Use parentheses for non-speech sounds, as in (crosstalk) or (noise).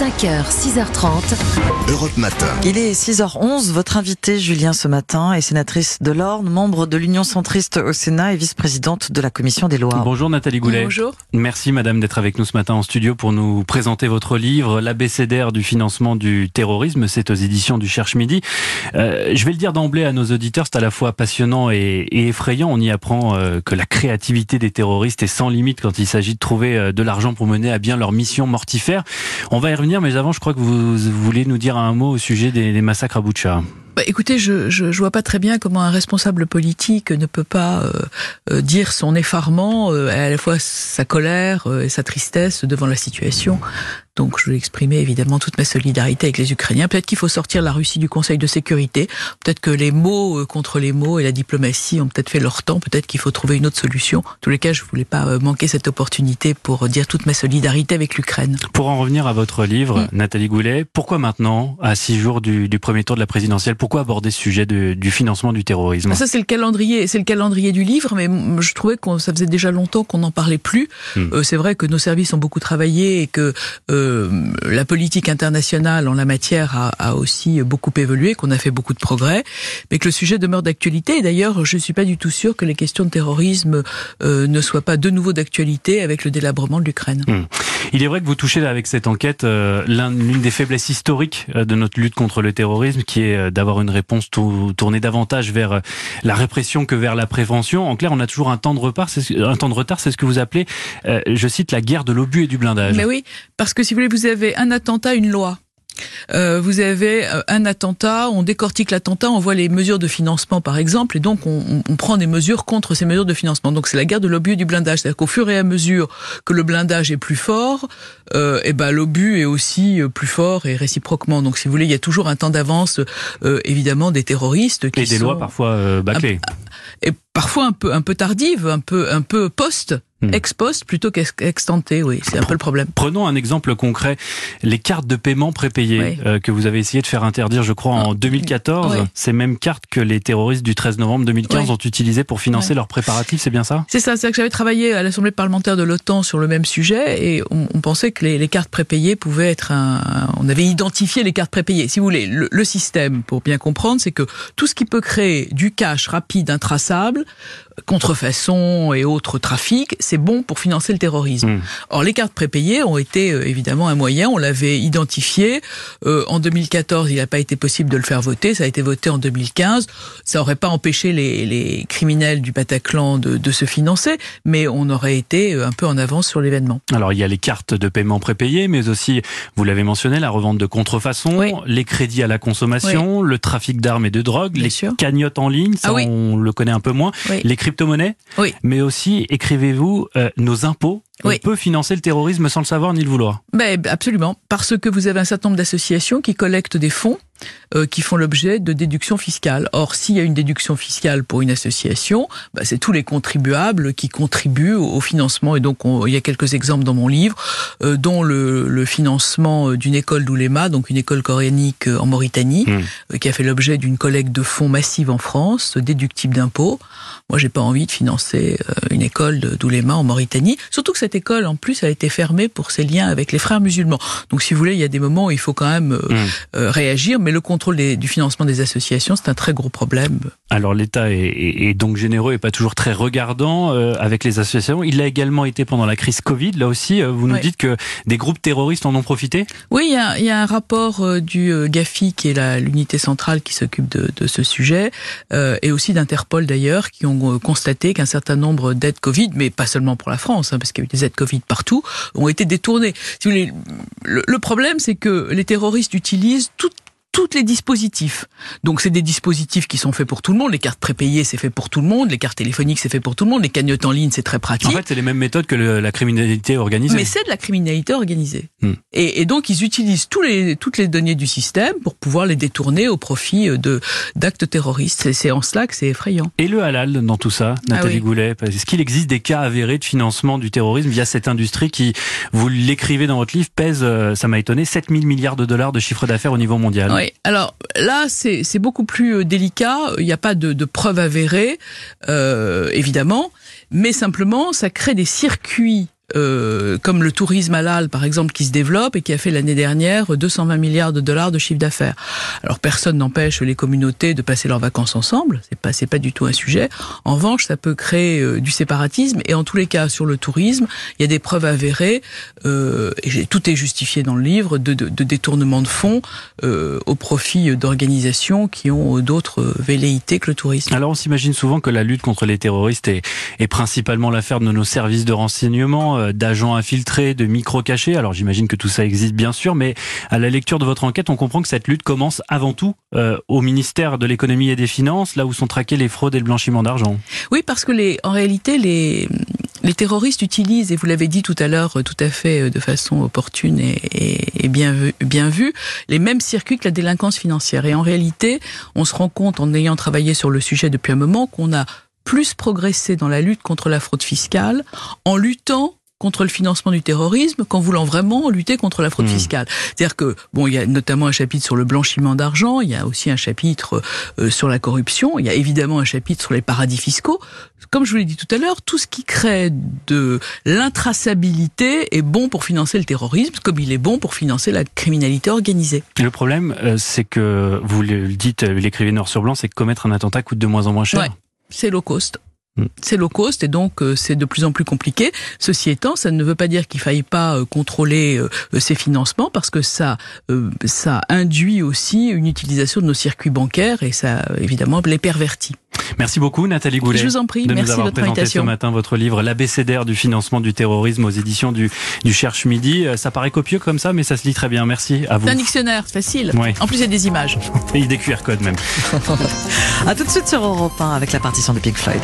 5h, 6h30. Europe Matin. Il est 6h11. Votre invité, Julien, ce matin, est sénatrice de l'Orne, membre de l'Union centriste au Sénat et vice-présidente de la Commission des lois. Bonjour Nathalie Goulet. Bonjour. Merci madame d'être avec nous ce matin en studio pour nous présenter votre livre L'ABCDR du financement du terrorisme. C'est aux éditions du Cherche Midi. Euh, je vais le dire d'emblée à nos auditeurs, c'est à la fois passionnant et, et effrayant. On y apprend euh, que la créativité des terroristes est sans limite quand il s'agit de trouver euh, de l'argent pour mener à bien leur mission mortifère. On va y revenir, mais avant, je crois que vous, voulez nous dire un mot au sujet des, massacres à Boucha. Bah, écoutez, je, je, je, vois pas très bien comment un responsable politique ne peut pas euh, euh, dire son effarement, euh, à la fois sa colère et sa tristesse devant la situation. Donc je vais exprimer évidemment toute ma solidarité avec les Ukrainiens. Peut-être qu'il faut sortir la Russie du Conseil de sécurité. Peut-être que les mots contre les mots et la diplomatie ont peut-être fait leur temps. Peut-être qu'il faut trouver une autre solution. En tous les cas, je voulais pas manquer cette opportunité pour dire toute ma solidarité avec l'Ukraine. Pour en revenir à votre livre, mmh. Nathalie Goulet, pourquoi maintenant, à six jours du, du premier tour de la présidentielle, pourquoi aborder ce sujet de, du financement du terrorisme Ça, c'est le calendrier, c'est le calendrier du livre, mais je trouvais que ça faisait déjà longtemps qu'on n'en parlait plus. Hmm. Euh, c'est vrai que nos services ont beaucoup travaillé et que euh, la politique internationale en la matière a, a aussi beaucoup évolué, qu'on a fait beaucoup de progrès, mais que le sujet demeure d'actualité. Et d'ailleurs, je ne suis pas du tout sûr que les questions de terrorisme euh, ne soient pas de nouveau d'actualité avec le délabrement de l'Ukraine. Hmm. Il est vrai que vous touchez avec cette enquête l'une des faiblesses historiques de notre lutte contre le terrorisme, qui est euh, une réponse tournée davantage vers la répression que vers la prévention. En clair, on a toujours un temps de retard, un temps de retard, c'est ce que vous appelez, je cite, la guerre de l'obus et du blindage. Mais oui, parce que si vous voulez, vous avez un attentat, une loi. Euh, vous avez euh, un attentat, on décortique l'attentat, on voit les mesures de financement par exemple, et donc on, on prend des mesures contre ces mesures de financement. Donc c'est la guerre de l'obus et du blindage, c'est-à-dire qu'au fur et à mesure que le blindage est plus fort, euh, et ben l'obus est aussi euh, plus fort et réciproquement. Donc si vous voulez, il y a toujours un temps d'avance, euh, évidemment, des terroristes qui et des lois parfois bâclées. Et parfois un peu un peu tardive, un peu un peu post Hmm. Ex post plutôt qu'ex tenté, oui, c'est un peu le problème. Prenons un exemple concret, les cartes de paiement prépayées euh, que vous avez essayé de faire interdire, je crois, en 2014. Oui. Ces mêmes cartes que les terroristes du 13 novembre 2015 ont utilisées pour financer leurs préparatifs, c'est bien ça? C'est ça, c'est que j'avais travaillé à l'Assemblée parlementaire de l'OTAN sur le même sujet et on, on pensait que les, les, cartes prépayées pouvaient être un, On avait identifié les cartes prépayées. Si vous voulez, le, le système, pour bien comprendre, c'est que tout ce qui peut créer du cash rapide, intraçable, contrefaçon et autres trafics, c'est bon pour financer le terrorisme. Mmh. Or, les cartes prépayées ont été euh, évidemment un moyen, on l'avait identifié. Euh, en 2014, il n'a pas été possible de le faire voter, ça a été voté en 2015. Ça n'aurait pas empêché les, les, criminels du Bataclan de, de, se financer, mais on aurait été euh, un peu en avance sur l'événement. Alors, il y a les cartes de paiement prépayées, mais aussi, vous l'avez mentionné, la revente de contrefaçon, oui. les crédits à la consommation, oui. le trafic d'armes et de drogue, Bien les sûr. cagnottes en ligne, ça ah oui. on le connaît un peu moins, les crypto-monnaies, oui. mais aussi, écrivez-vous, euh, nos impôts Oui. on peut financer le terrorisme sans le savoir ni le vouloir. Ben, absolument, parce que vous avez un certain nombre d'associations qui collectent des fonds euh, qui font l'objet de déductions fiscales. Or, s'il y a une déduction fiscale pour une association, ben, c'est tous les contribuables qui contribuent au, au financement. Et donc, on, il y a quelques exemples dans mon livre, euh, dont le, le financement d'une école d'Oulema, donc une école coréanique en Mauritanie, Hmm. mmh. euh, qui a fait l'objet d'une collecte de fonds massive en France, déductible d'impôts. Moi, j'ai pas envie de financer euh, une école d'Oulema en Mauritanie, surtout que cette école, en plus, a été fermée pour ses liens avec les frères musulmans. Donc, si vous voulez, il y a des moments où il faut quand même euh, mmh. réagir, mais le contrôle des, du financement des associations, c'est un très gros problème. Alors, l'État est, est, est, donc généreux et pas toujours très regardant euh, avec les associations. Il l'a également été pendant la crise Covid. Là aussi, euh, vous nous ouais. dites que des groupes terroristes en ont profité? Oui, il y a, il y a un rapport euh, du GAFI, qui est l'unité centrale qui s'occupe de, de, ce sujet, et aussi d'Interpol d'ailleurs, qui ont constaté qu'un certain nombre d'aides Covid, mais pas seulement pour la France, hein, parce qu'il y a eu des aides Covid partout, ont été détournées. Si vous voulez, le, le problème, c'est que les terroristes utilisent toutes tous les dispositifs. Donc c'est des dispositifs qui sont faits pour tout le monde. Les cartes prépayées, c'est fait pour tout le monde. Les cartes téléphoniques, c'est fait pour tout le monde. Les cagnottes en ligne, c'est très pratique. En fait, c'est les mêmes méthodes que le, la criminalité organisée. Mais c'est de la criminalité organisée. Hmm. Et, et, donc ils utilisent tous les, toutes les données du système pour pouvoir les détourner au profit de d'actes terroristes. C'est en cela que c'est effrayant. Et le halal dans tout ça, Nathalie ah oui. Goulet Est-ce qu'il existe des cas avérés de financement du terrorisme via cette industrie qui, vous l'écrivez dans votre livre, pèse, euh, ça m'a étonné, 7000 milliards de dollars de chiffre d'affaires au niveau mondial? oui. Alors là, c'est beaucoup plus euh, délicat. Il n'y a pas de, de preuves avérées, euh, évidemment, mais simplement, ça crée des circuits euh, comme le tourisme halal, par exemple, qui se développe et qui a fait l'année dernière 220 milliards de dollars de chiffre d'affaires. Alors personne n'empêche les communautés de passer leurs vacances ensemble, c'est pas c'est pas du tout un sujet. En revanche, ça peut créer euh, du séparatisme et en tous les cas sur le tourisme, il y a des preuves avérées euh, et tout est justifié dans le livre de, de, de détournement de fonds euh, au profit d'organisations qui ont d'autres velléités que le tourisme. Alors on s'imagine souvent que la lutte contre les terroristes est, est principalement l'affaire de nos services de renseignement, euh, d'agents infiltrés, de micro-cachés. Alors j'imagine que tout ça existe bien sûr, mais à la lecture de votre enquête, on comprend que cette lutte commence avant tout euh, au ministère de l'économie et des finances, là où sont traquées les fraudes et le blanchiment d'argent. Oui, parce que les, en réalité, les, les terroristes utilisent, et vous l'avez dit tout à l'heure tout à fait de façon opportune et, et, et bien, vu, bien vu, les mêmes circuits que la délinquance financière. Et en réalité, on se rend compte en ayant travaillé sur le sujet depuis un moment qu'on a plus progressé dans la lutte contre la fraude fiscale en luttant contre le financement du terrorisme qu'en voulant vraiment lutter contre la fraude mmh. fiscale. C'est-à-dire que bon, il y a notamment un chapitre sur le blanchiment d'argent, il y a aussi un chapitre euh, sur la corruption, il y a évidemment un chapitre sur les paradis fiscaux. Comme je vous l'ai dit tout à l'heure, tout ce qui crée de l'intraçabilité est bon pour financer le terrorisme, comme il est bon pour financer la criminalité organisée. Le problème, euh, c'est que vous le dites, euh, l'écrivez noir sur blanc, c'est que commettre un attentat coûte de moins en moins cher. Ouais c'est low cost. Mm. C'est low cost et donc euh, c'est de plus en plus compliqué. Ceci étant, ça ne veut pas dire qu'il faille pas euh, contrôler euh, ces financements parce que ça ça induit aussi une utilisation de nos circuits bancaires et ça évidemment les pervertit. Merci beaucoup Nathalie Goulet. Je vous en prie, de merci nous avoir votre présenté invitation. ce matin votre livre L'abécédaire du financement du terrorisme aux éditions du, du Cherche Midi. Ça paraît copieux comme ça, mais ça se lit très bien. Merci à vous. C'est un dictionnaire, facile. Ouais. En plus, il y a des images. (laughs) Et des QR codes même. (laughs) à tout de suite sur Europe 1 avec la partition de Pink Floyd.